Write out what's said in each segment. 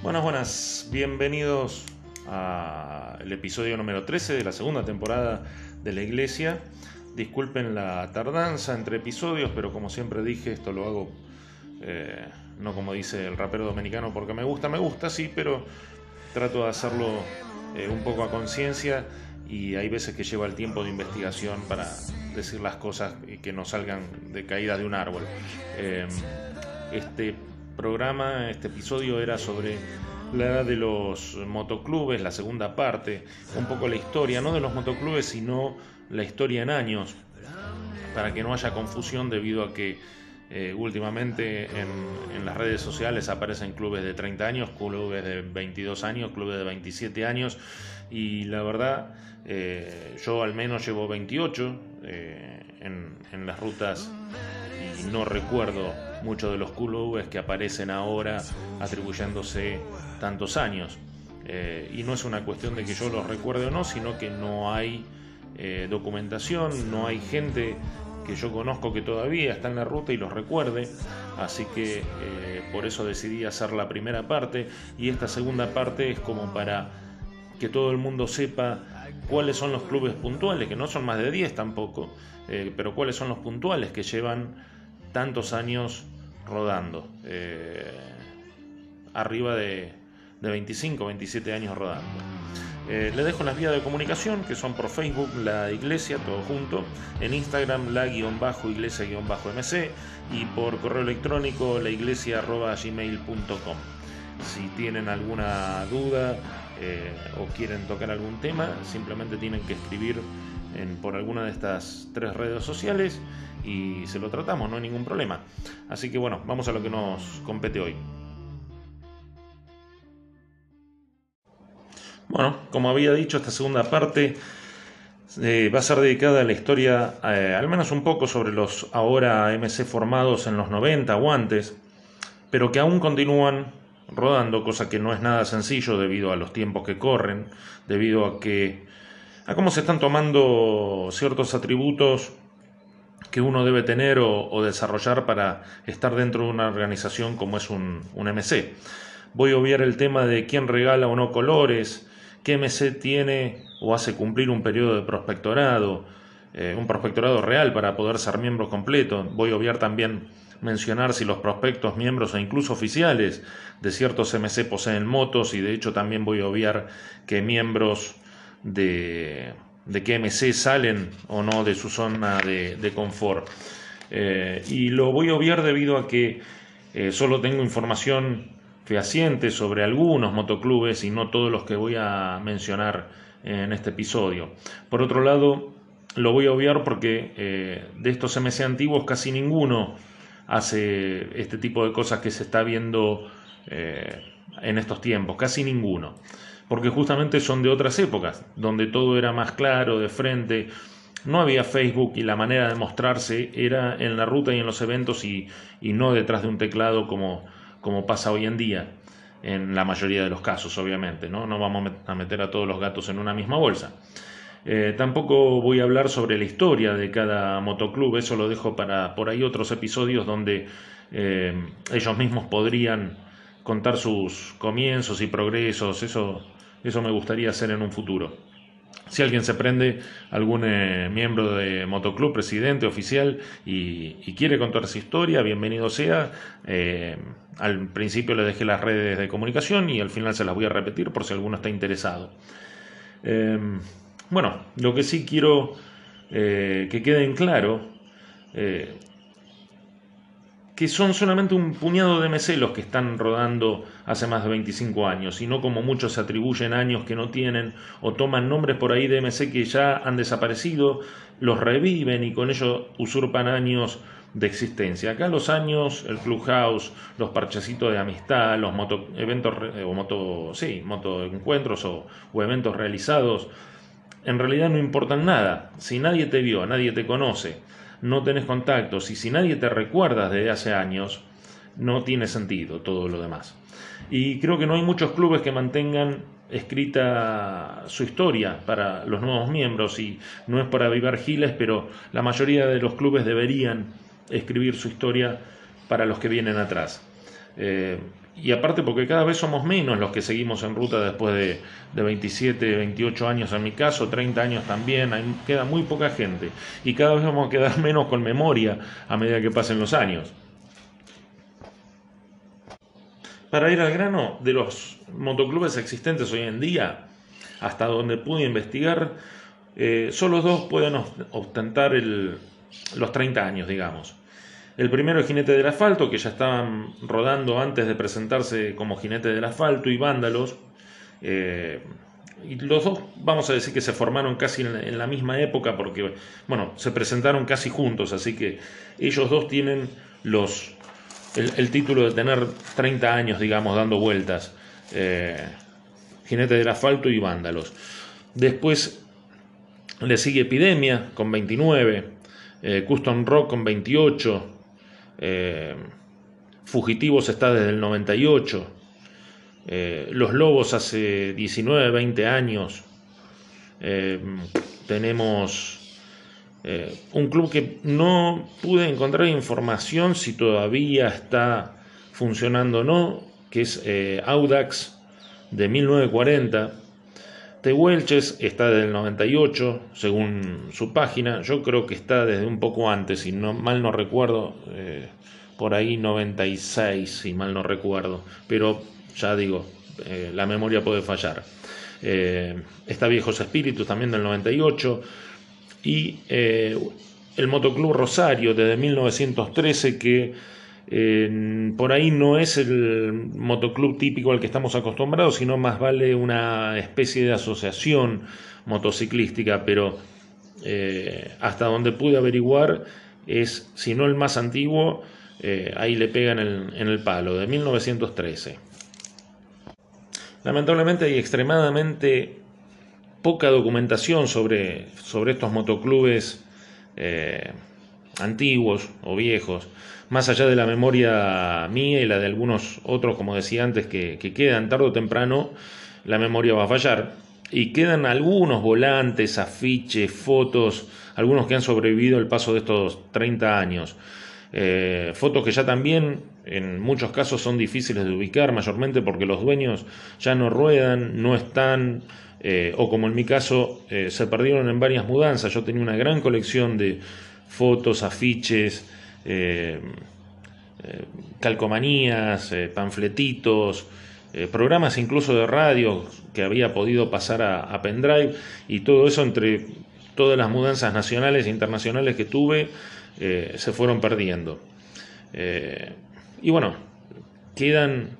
Buenas, buenas, bienvenidos al episodio número 13 de la segunda temporada de la iglesia. Disculpen la tardanza entre episodios, pero como siempre dije, esto lo hago eh, no como dice el rapero dominicano porque me gusta, me gusta, sí, pero trato de hacerlo eh, un poco a conciencia y hay veces que lleva el tiempo de investigación para decir las cosas y que no salgan de caída de un árbol. Eh, este programa, este episodio era sobre la edad de los motoclubes, la segunda parte, un poco la historia, no de los motoclubes, sino la historia en años, para que no haya confusión debido a que eh, últimamente en, las redes sociales aparecen clubes de 30 años, clubes de 22 años, clubes de 27 años y la verdad eh, yo al menos llevo 28 eh, en, en las rutas y no recuerdo muchos de los clubes que aparecen ahora atribuyéndose tantos años. Eh, y no es una cuestión de que yo los recuerde o no, sino que no hay eh, documentación, no hay gente que yo conozco que todavía está en la ruta y los recuerde, así que eh, por eso decidí hacer la primera parte y esta segunda parte es como para que todo el mundo sepa cuáles son los clubes puntuales, que no son más de 10 tampoco, pero cuáles son los puntuales que llevan tantos años rodando. Eh, arriba de, 25, 27 años rodando. Eh, le dejo las vías de comunicación que son por Facebook, la iglesia, todo junto, en Instagram, la guion bajo iglesia guion bajo mc y por correo electrónico, la iglesia gmail.com. Si tienen alguna duda eh, o quieren tocar algún tema, simplemente tienen que escribir por alguna de estas tres redes sociales y se lo tratamos, no hay ningún problema. Así que bueno, vamos a lo que nos compete hoy. Bueno, como había dicho, esta segunda parte eh, va a ser dedicada a la historia, eh, al menos un poco sobre los ahora MC formados en los 90 o antes, pero que aún continúan rodando, cosa que no es nada sencillo debido a los tiempos que corren, debido a que a cómo se están tomando ciertos atributos que uno debe tener o, desarrollar para estar dentro de una organización como es un, MC. Voy a obviar el tema de quién regala o no colores, qué MC tiene o hace cumplir un periodo de prospectorado, eh, un prospectorado real para poder ser miembro completo. Voy a obviar también mencionar si los prospectos, miembros e incluso oficiales de ciertos MC poseen motos y de hecho también voy a obviar que miembros de, de que MC salen o no de su zona de, confort. Eh, y lo voy a obviar debido a que eh, solo tengo información fehaciente sobre algunos motoclubes y no todos los que voy a mencionar en este episodio. Por otro lado, lo voy a obviar porque eh, de estos MC antiguos casi ninguno hace este tipo de cosas que se está viendo en estos tiempos, casi ninguno porque justamente son de otras épocas, donde todo era más claro, de frente, no había Facebook y la manera de mostrarse era en la ruta y en los eventos y, no detrás de un teclado como, como pasa hoy en día, en la mayoría de los casos, obviamente, ¿no? No vamos a meter a todos los gatos en una misma bolsa. Eh, tampoco voy a hablar sobre la historia de cada motoclub, eso lo dejo para por ahí otros episodios donde eh, ellos mismos podrían contar sus comienzos y progresos, eso eso me gustaría hacer en un futuro. Si alguien se prende, algún eh, miembro de motoclub, presidente, oficial, y, quiere contar su historia, bienvenido sea. Eh, al principio le dejé las redes de comunicación y al final se las voy a repetir por si alguno está interesado. Em, bueno, lo que sí quiero eh, que quede en claro que son solamente un puñado de MC los que están rodando hace más de 25 años, y no como muchos se atribuyen años que no tienen o toman nombres por ahí de MC que ya han desaparecido, los reviven y con ello usurpan años de existencia. Acá los años, el Clubhouse, los parchecitos de amistad, los moto, eventos o moto, sí, moto encuentros o, o eventos realizados, en realidad no importan nada. Si nadie te vio, nadie te conoce, no tenés contactos y si nadie te recuerda desde hace años, no tiene sentido todo lo demás. Y creo que no hay muchos clubes que mantengan escrita su historia para los nuevos miembros y no es para avivar giles, pero la mayoría de los clubes deberían escribir su historia para los que vienen atrás. Eh, y aparte porque cada vez somos menos los que seguimos en ruta después de, de 27, 28 años en mi caso, 30 años también, queda muy poca gente y cada vez vamos a quedar menos con memoria a medida que pasen los años. Para ir al grano, de los motoclubes existentes hoy en día, hasta donde pude investigar, eh, solo dos pueden ostentar los 30 años, digamos. El primero es Jinete del Asfalto, que ya estaban rodando antes de presentarse como Jinete del Asfalto y Vándalos. Eh, y los dos, vamos a decir que se formaron casi en, la misma época porque, bueno, se presentaron casi juntos, así que ellos dos tienen los, el, título de tener 30 años, digamos, dando vueltas. Eh, Jinete del Asfalto y Vándalos. Después le sigue Epidemia con 29, eh, Custom Rock con 28, eh, Fugitivos está desde el 98. Eh, Los Lobos hace 19, 20 años. Eh, tenemos un club que no pude encontrar información si todavía está funcionando o no, que es Audax de 1940. Tehuelches está desde el 98, según su página. Yo creo que está desde un poco antes, si no, mal no recuerdo, eh, por ahí 96, si mal no recuerdo. Pero ya digo, eh, la memoria puede fallar. Eh, está Viejos Espíritus también del 98. Y el Motoclub Rosario desde 1913 que por ahí no es el motoclub típico al que estamos acostumbrados, sino más vale una especie de asociación motociclística, pero eh, hasta donde pude averiguar es, si no el más antiguo, eh, ahí le pegan en, el palo, de 1913. Lamentablemente hay extremadamente poca documentación sobre, sobre estos motoclubes eh, antiguos o viejos más allá de la memoria mía y la de algunos otros, como decía antes, que, quedan tarde o temprano, la memoria va a fallar. Y quedan algunos volantes, afiches, fotos, algunos que han sobrevivido el paso de estos 30 años. Eh, fotos que ya también en muchos casos son difíciles de ubicar, mayormente porque los dueños ya no ruedan, no están, eh, o como en mi caso, eh, se perdieron en varias mudanzas. Yo tenía una gran colección de fotos, afiches, eh, eh, calcomanías, eh, panfletitos, programas incluso de radio que había podido pasar a, pendrive y todo eso entre todas las mudanzas nacionales e internacionales que tuve se fueron perdiendo. y bueno, quedan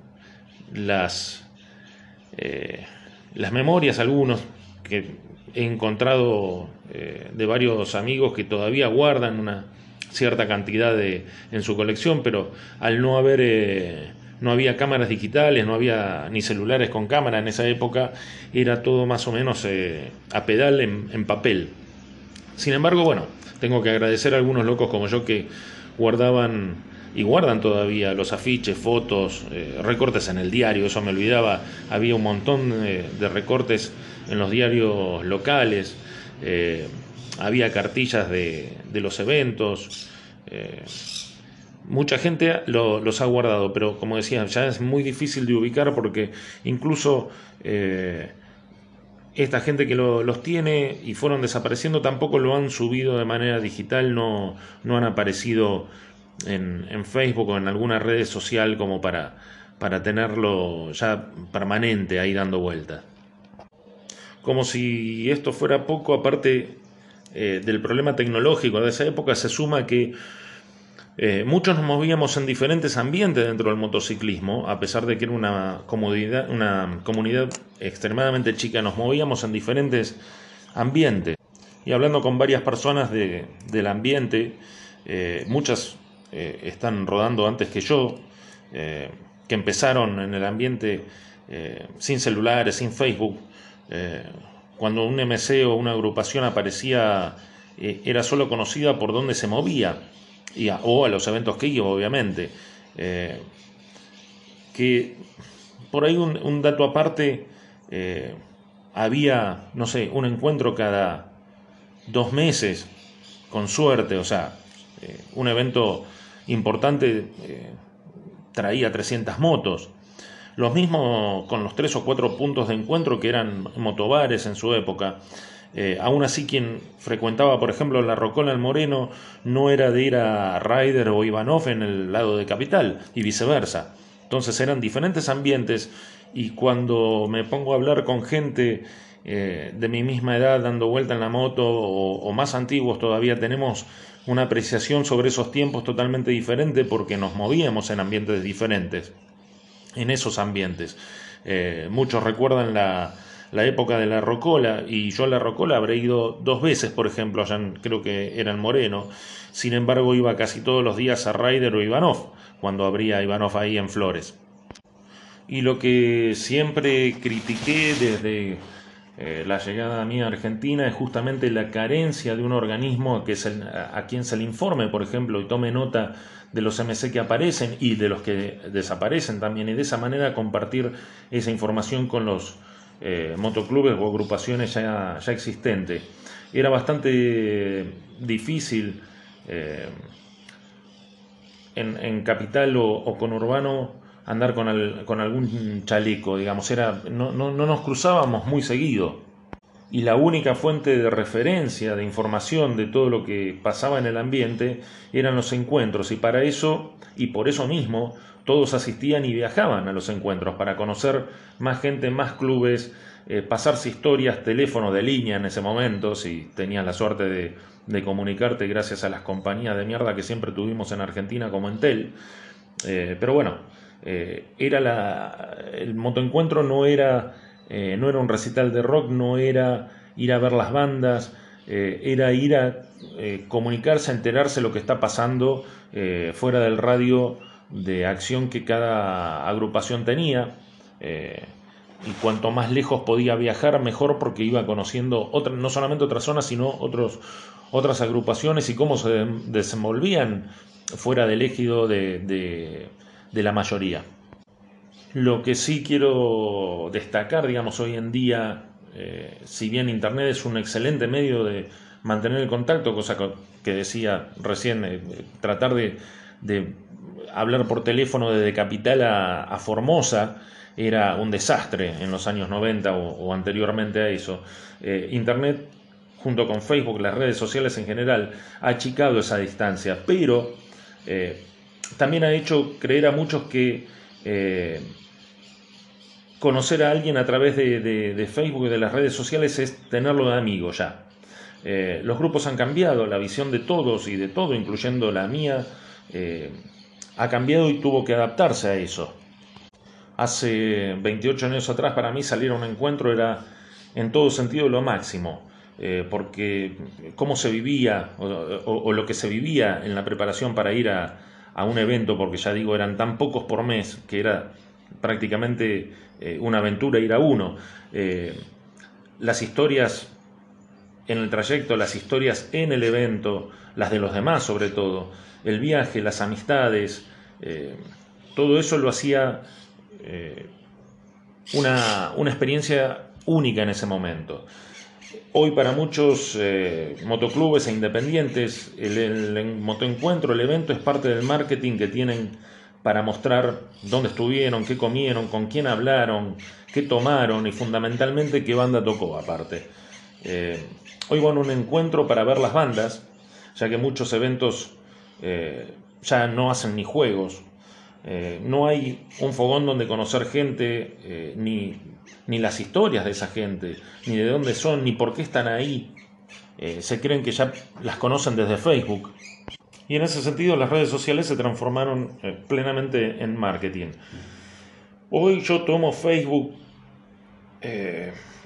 las, las memorias, algunos que he encontrado de varios amigos que todavía guardan una, cierta cantidad de, en su colección, pero al no haber, eh, no había cámaras digitales, no había ni celulares con cámara en esa época, era todo más o menos eh, a pedal en, papel. Sin embargo, bueno, tengo que agradecer a algunos locos como yo que guardaban y guardan todavía los afiches, fotos, eh, recortes en el diario, eso me olvidaba, había un montón de recortes en los diarios locales había cartillas de, los eventos. Eh, mucha gente los ha guardado, pero como decía, ya es muy difícil de ubicar porque incluso eh, esta gente que los tiene y fueron desapareciendo tampoco lo han subido de manera digital, no, no han aparecido en, en, Facebook o en alguna red social como para, para tenerlo ya permanente ahí dando vueltas. Como si esto fuera poco, aparte eh, del problema tecnológico de esa época se suma que eh, muchos nos movíamos en diferentes ambientes dentro del motociclismo, a pesar de que era una, una comunidad extremadamente chica, nos movíamos en diferentes ambientes. Y hablando con varias personas del ambiente, eh, muchas están rodando antes que yo, que empezaron en el ambiente sin celulares, sin Facebook, cuando un MC o una agrupación aparecía, eh, era solo conocida por dónde se movía, y o a los eventos que iba, obviamente. Eh, que por ahí un, dato aparte, eh, había, no sé, un encuentro cada dos meses, con suerte, o sea, un evento importante traía 300 motos. Lo mismo con los tres o cuatro puntos de encuentro que eran motobares en su época. Eh, aún así, quien frecuentaba, por ejemplo, la Rocola el Moreno no era de ir a Ryder o Ivanov en el lado de Capital y viceversa. Entonces eran diferentes ambientes y cuando me pongo a hablar con gente eh, de mi misma edad dando vuelta en la moto o, más antiguos todavía tenemos una apreciación sobre esos tiempos totalmente diferente porque nos movíamos en ambientes diferentes, en esos ambientes. Eh, muchos recuerdan la, la época de la Rocola, y yo a la Rocola habré ido dos veces, por ejemplo, allá creo que era en Moreno, sin embargo iba casi todos los días a Ryder o Ivanov, cuando habría Ivanov ahí en Flores. Y lo que siempre critiqué desde eh, la llegada mía a Argentina es justamente la carencia de un organismo que a quien se le informe, por ejemplo, y tome nota de los MC que aparecen y de los que desaparecen también, y de esa manera compartir esa información con los eh, motoclubes o agrupaciones ya, existentes. Era bastante difícil eh, en, capital o, con urbano andar con, con, algún chaleco, digamos, era, no, no, no nos cruzábamos muy seguido y la única fuente de referencia, de información de todo lo que pasaba en el ambiente eran los encuentros y para eso y por eso mismo todos asistían y viajaban a los encuentros para conocer más gente, más clubes, eh, pasarse historias, teléfono de línea en ese momento, si tenías la suerte de, comunicarte gracias a las compañías de mierda que siempre tuvimos en Argentina como Entel. Eh, pero bueno, eh, era la, el motoencuentro no era, no era un recital de rock, no era ir a ver las bandas, era ir a comunicarse, a enterarse lo que está pasando fuera del radio de acción que cada agrupación tenía. Eh, y cuanto más lejos podía viajar, mejor porque iba conociendo otra, no solamente otras zonas, sino otros, otras agrupaciones y cómo se desenvolvían fuera del ejido de, la mayoría. Lo que sí quiero destacar, digamos, hoy en día, eh, si bien Internet es un excelente medio de mantener el contacto, cosa que decía recién, eh, tratar de hablar por teléfono desde Capital a, Formosa era un desastre en los años 90 o, anteriormente a eso. Eh, Internet, junto con Facebook, las redes sociales en general, ha achicado esa distancia, pero también ha hecho creer a muchos que eh, conocer a alguien a través de, Facebook y de las redes sociales es tenerlo de amigo ya. los grupos han cambiado, la visión de todos y de todo, incluyendo la mía, ha cambiado y tuvo que adaptarse a eso. Hace 28 años atrás para mí salir a un encuentro era en todo sentido lo máximo, eh, porque cómo se vivía o, lo que se vivía en la preparación para ir a, un evento, porque ya digo, eran tan pocos por mes que era prácticamente eh, una aventura ir a uno. Eh, las historias en el trayecto, las historias en el evento, las de los demás sobre todo, el viaje, las amistades, eh, todo eso lo hacía eh, una, experiencia única en ese momento. Hoy para muchos eh, motoclubes e independientes el, motoencuentro, el evento es parte del marketing que tienen para mostrar dónde estuvieron, qué comieron, con quién hablaron, qué tomaron y fundamentalmente qué banda tocó aparte. hoy van a un encuentro para ver las bandas, ya que muchos eventos ya no hacen ni juegos, eh, no hay un fogón donde conocer gente, eh, ni, ni, las historias de esa gente, ni de dónde son, ni por qué están ahí. Eh, se creen que ya las conocen desde Facebook. Y en ese sentido las redes sociales se transformaron plenamente en marketing. Hoy yo tomo Facebook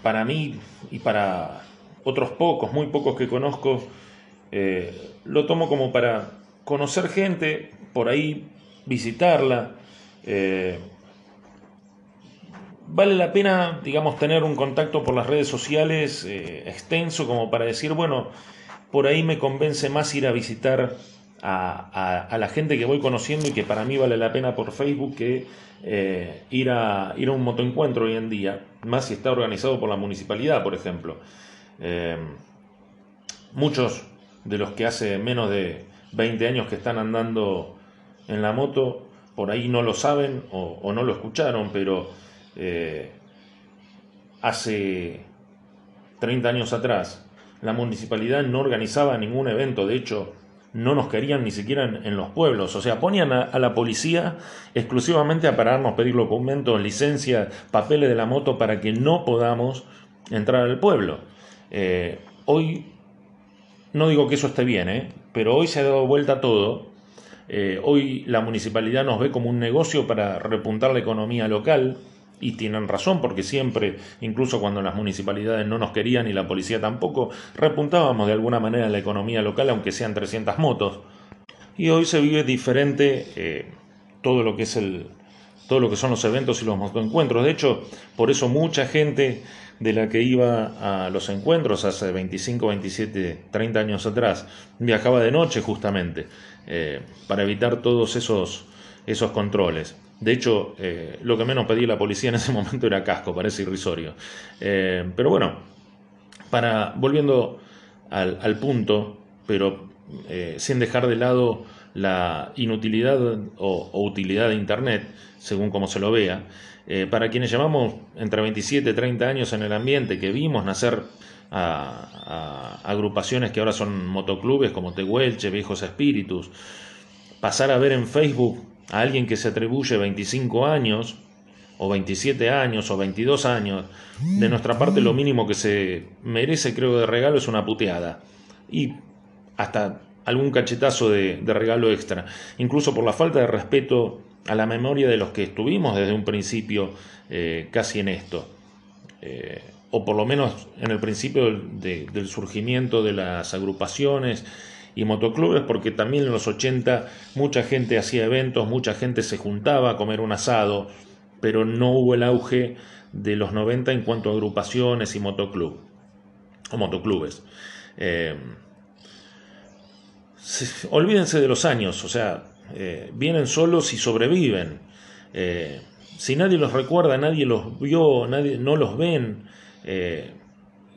para mí y para otros pocos, muy pocos que conozco, lo tomo como para conocer gente, por ahí visitarla. Eh, vale la pena, digamos, tener un contacto por las redes sociales eh, extenso como para decir, bueno, por ahí me convence más ir a visitar a, la gente que voy conociendo y que para mí vale la pena por Facebook que eh, ir, a, ir a un motoencuentro hoy en día, más si está organizado por la municipalidad, por ejemplo. muchos de los que hace menos de 20 años que están andando en la moto por ahí no lo saben o, no lo escucharon, pero eh, hace 30 años atrás la municipalidad no organizaba ningún evento, de hecho no nos querían ni siquiera en, los pueblos, o sea, ponían a, la policía exclusivamente a pararnos, pedir documentos, licencias, papeles de la moto para que no podamos entrar al pueblo. Eh, hoy, no digo que eso esté bien, ¿eh? pero hoy se ha dado vuelta todo. Eh, hoy la municipalidad nos ve como un negocio para repuntar la economía local, y tienen razón, porque siempre, incluso cuando las municipalidades no nos querían y la policía tampoco, repuntábamos de alguna manera la economía local, aunque sean 300 motos. Y hoy se vive diferente eh, todo lo que es el, todo lo que son los eventos y los motoencuentros. De hecho, por eso mucha gente de la que iba a los encuentros hace 25, 27, 30 años atrás viajaba de noche justamente eh, para evitar todos esos, esos controles. De hecho, eh, lo que menos pedía la policía en ese momento era casco, parece irrisorio. Eh, pero bueno, para, volviendo al, punto, pero sin dejar de lado la inutilidad o, utilidad de Internet, según como se lo vea, para quienes llevamos entre 27 y 30 años en el ambiente, que vimos nacer a, agrupaciones que ahora son motoclubes como Tehuelche, Viejos Espíritus, pasar a ver en Facebook a alguien que se atribuye 25 años, o 27 años, o 22 años, de nuestra parte lo mínimo que se merece, creo, de regalo es una puteada. Y hasta algún cachetazo de, regalo extra. Incluso por la falta de respeto a la memoria de los que estuvimos desde un principio eh, casi en esto. Eh, o por lo menos en el principio del surgimiento de las agrupaciones y motoclubes, porque también en los 80 mucha gente hacía eventos, mucha gente se juntaba a comer un asado, pero no hubo el auge de los 90 en cuanto a agrupaciones y motoclub, o motoclubes. Eh, olvídense de los años, o sea, eh, vienen solos y sobreviven. Eh, si nadie los recuerda, nadie los vio, nadie, no los ven,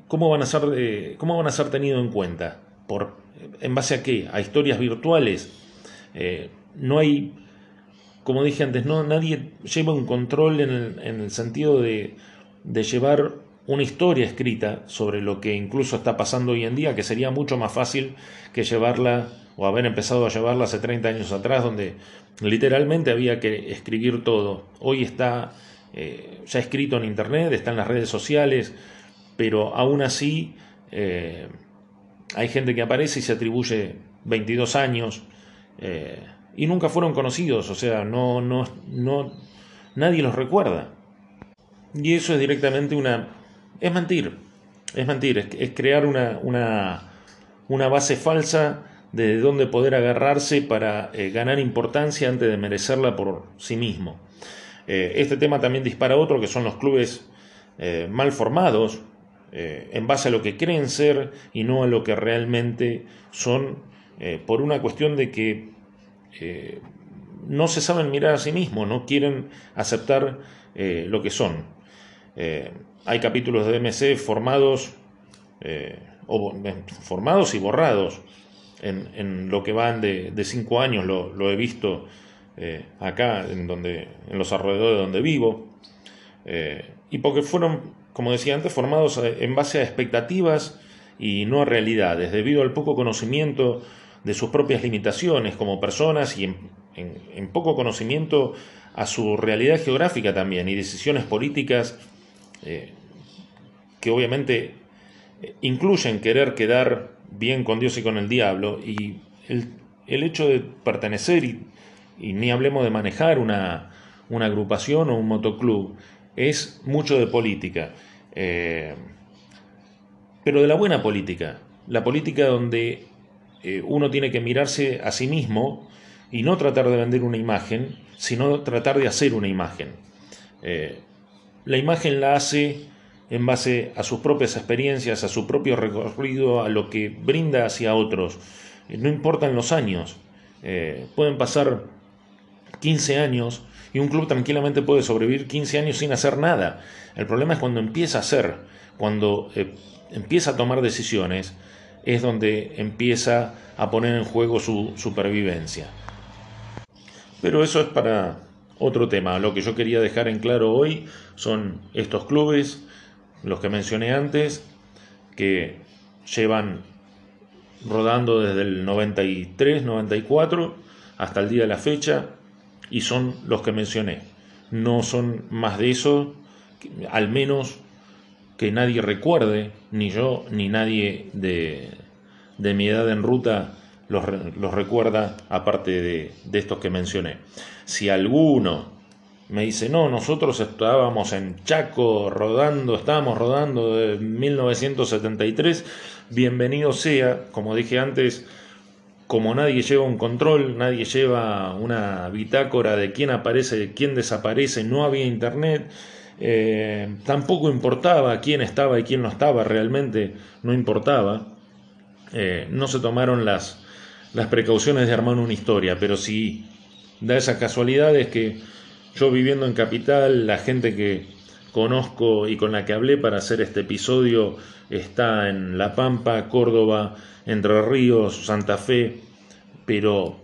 ¿cómo, van a ser, ¿cómo van a ser tenidos en cuenta? Por ¿En base a qué? A historias virtuales. Eh, no hay, como dije antes, no, nadie lleva un control en el, sentido de, llevar una historia escrita sobre lo que incluso está pasando hoy en día, que sería mucho más fácil que llevarla o haber empezado a llevarla hace 30 años atrás, donde literalmente había que escribir todo. Hoy está eh, ya escrito en Internet, está en las redes sociales, pero aún así eh, hay gente que aparece y se atribuye 22 años eh, y nunca fueron conocidos, o sea, no, no, no, nadie los recuerda. Y eso es directamente una... es mentir, es mentir, es, crear una, una, una, base falsa de donde poder agarrarse para eh, ganar importancia antes de merecerla por sí mismo. Eh, este tema también dispara otro, que son los clubes mal formados, eh, en base a lo que creen ser y no a lo que realmente son, eh, por una cuestión de que eh, no se saben mirar a sí mismos, no quieren aceptar lo que son. hay capítulos de MC formados, o, formados y borrados en, lo que van de, cinco años, lo, he visto acá, en, donde, en los alrededores de donde vivo, y porque fueron como decía antes, formados eh, en base a expectativas y no a realidades, debido al poco conocimiento de sus propias limitaciones como personas y en, poco conocimiento a su realidad geográfica también y decisiones políticas eh, que obviamente eh, incluyen querer quedar bien con Dios y con el diablo y el, hecho de pertenecer y, ni hablemos de manejar una, una agrupación o un motoclub es mucho de política. Eh, pero de la buena política. La política donde eh, uno tiene que mirarse a sí mismo y no tratar de vender una imagen, sino tratar de hacer una imagen. Eh, la imagen la hace en base a sus propias experiencias, a su propio recorrido, a lo que brinda hacia otros. no importan los años. pueden pasar 15 años y un club tranquilamente puede sobrevivir 15 años sin hacer nada. El problema es cuando empieza a hacer, cuando eh, empieza a tomar decisiones, es donde empieza a poner en juego su supervivencia. Pero eso es para otro tema. Lo que yo quería dejar en claro hoy son estos clubes, los que mencioné antes, que llevan rodando desde el 93, 94 hasta el día de la fecha y son los que mencioné. No son más de eso, al menos que nadie recuerde, ni yo ni nadie de, de mi edad en ruta los, los recuerda aparte de, de estos que mencioné. Si alguno me dice, no, nosotros estábamos en Chaco rodando, estábamos rodando de 1973, bienvenido sea, como dije antes, como nadie lleva un control, nadie lleva una bitácora de quién aparece, de quién desaparece, no había internet, eh, tampoco importaba quién estaba y quién no estaba, realmente no importaba, eh, no se tomaron las, las precauciones de armar una historia, pero sí da esa casualidad es que yo viviendo en Capital, la gente que conozco y con la que hablé para hacer este episodio está en La Pampa, Córdoba, Entre Ríos, Santa Fe, pero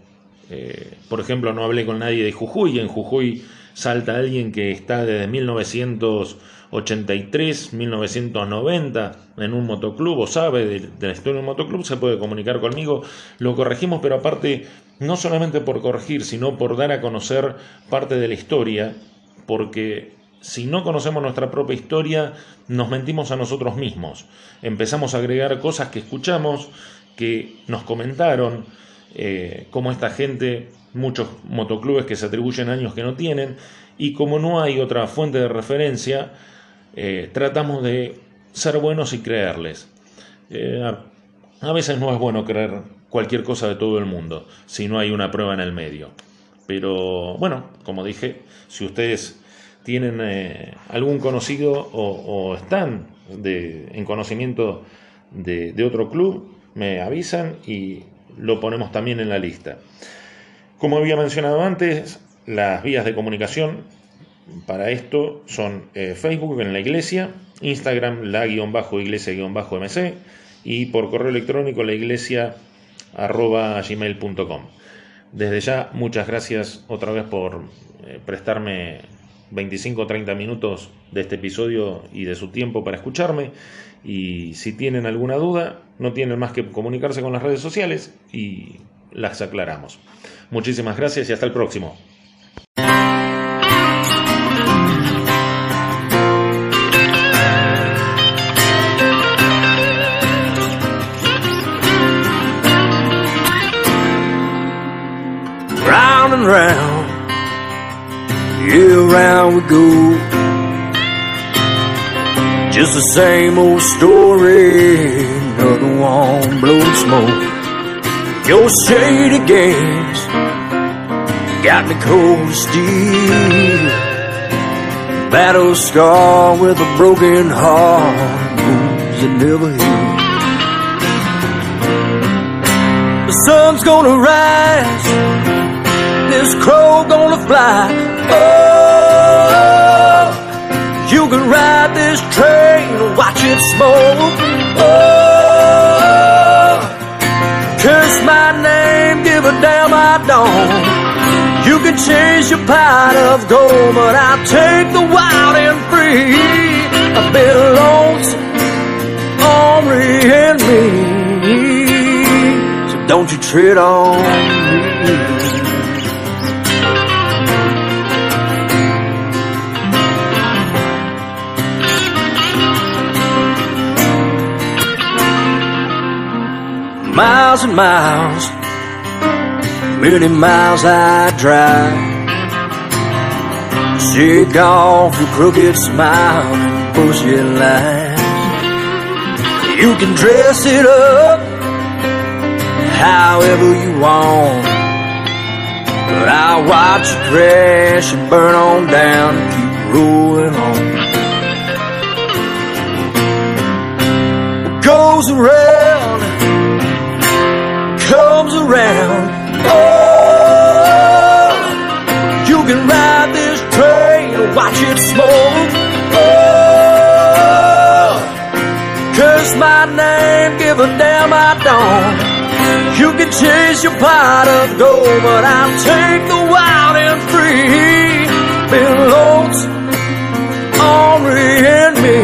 eh, por ejemplo no hablé con nadie de Jujuy, en Jujuy salta alguien que está desde 1983, 1990 en un motoclub o sabe de, de la historia de un motoclub, se puede comunicar conmigo, lo corregimos, pero aparte no solamente por corregir, sino por dar a conocer parte de la historia, porque si no conocemos nuestra propia historia, nos mentimos a nosotros mismos. Empezamos a agregar cosas que escuchamos, que nos comentaron, eh, como esta gente, muchos motoclubes que se atribuyen años que no tienen, y como no hay otra fuente de referencia, eh, tratamos de ser buenos y creerles. Eh, a veces no es bueno creer cualquier cosa de todo el mundo si no hay una prueba en el medio. Pero bueno, como dije, si ustedes tienen eh, algún conocido o, están en conocimiento de, otro club, me avisan y lo ponemos también en la lista. Como había mencionado antes, las vías de comunicación para esto son eh, Facebook en la iglesia, Instagram la guion bajo iglesia guion bajo mc y por correo electrónico la iglesia arroba gmail.com. Desde ya, muchas gracias otra vez por eh, prestarme 25 o 30 minutos de este episodio y de su tiempo para escucharme. Y si tienen alguna duda, no tienen más que comunicarse con las redes sociales y las aclaramos. Muchísimas gracias y hasta el próximo. round we go. Just the same old story, another one blowing smoke. Your shady games got me cold as steel. Battle scar with a broken heart, wounds that never heal. The sun's gonna rise, this crow gonna fly. Oh, you can ride this train, and watch it smoke. Oh, curse my name, give a damn I don't. You can chase your pot of gold, but I'll take the wild and free. A bit lonesome, Henri and me. So don't you tread on miles and miles, many miles I drive. Shake off your crooked smile and bullshit lies. You can dress it up however you want. But I'll watch you crash and burn on down and keep rolling on. What goes around comes around. Oh, you can ride this train, watch it smoke. Oh, curse my name, give a damn I don't. You can chase your pot of gold, but I'll take the wild. And free. Been lost, Henri and me.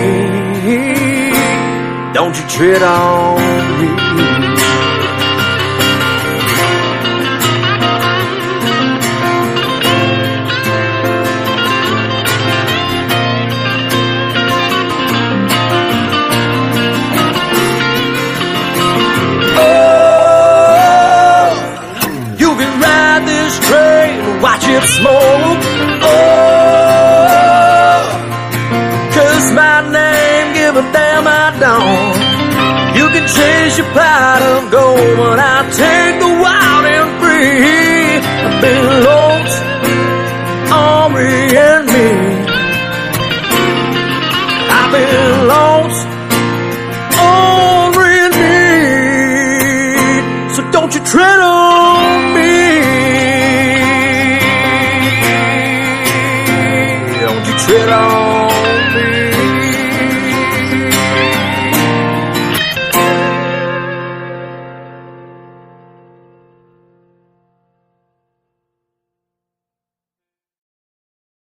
Don't you tread on me. This train, watch it smoke. Oh,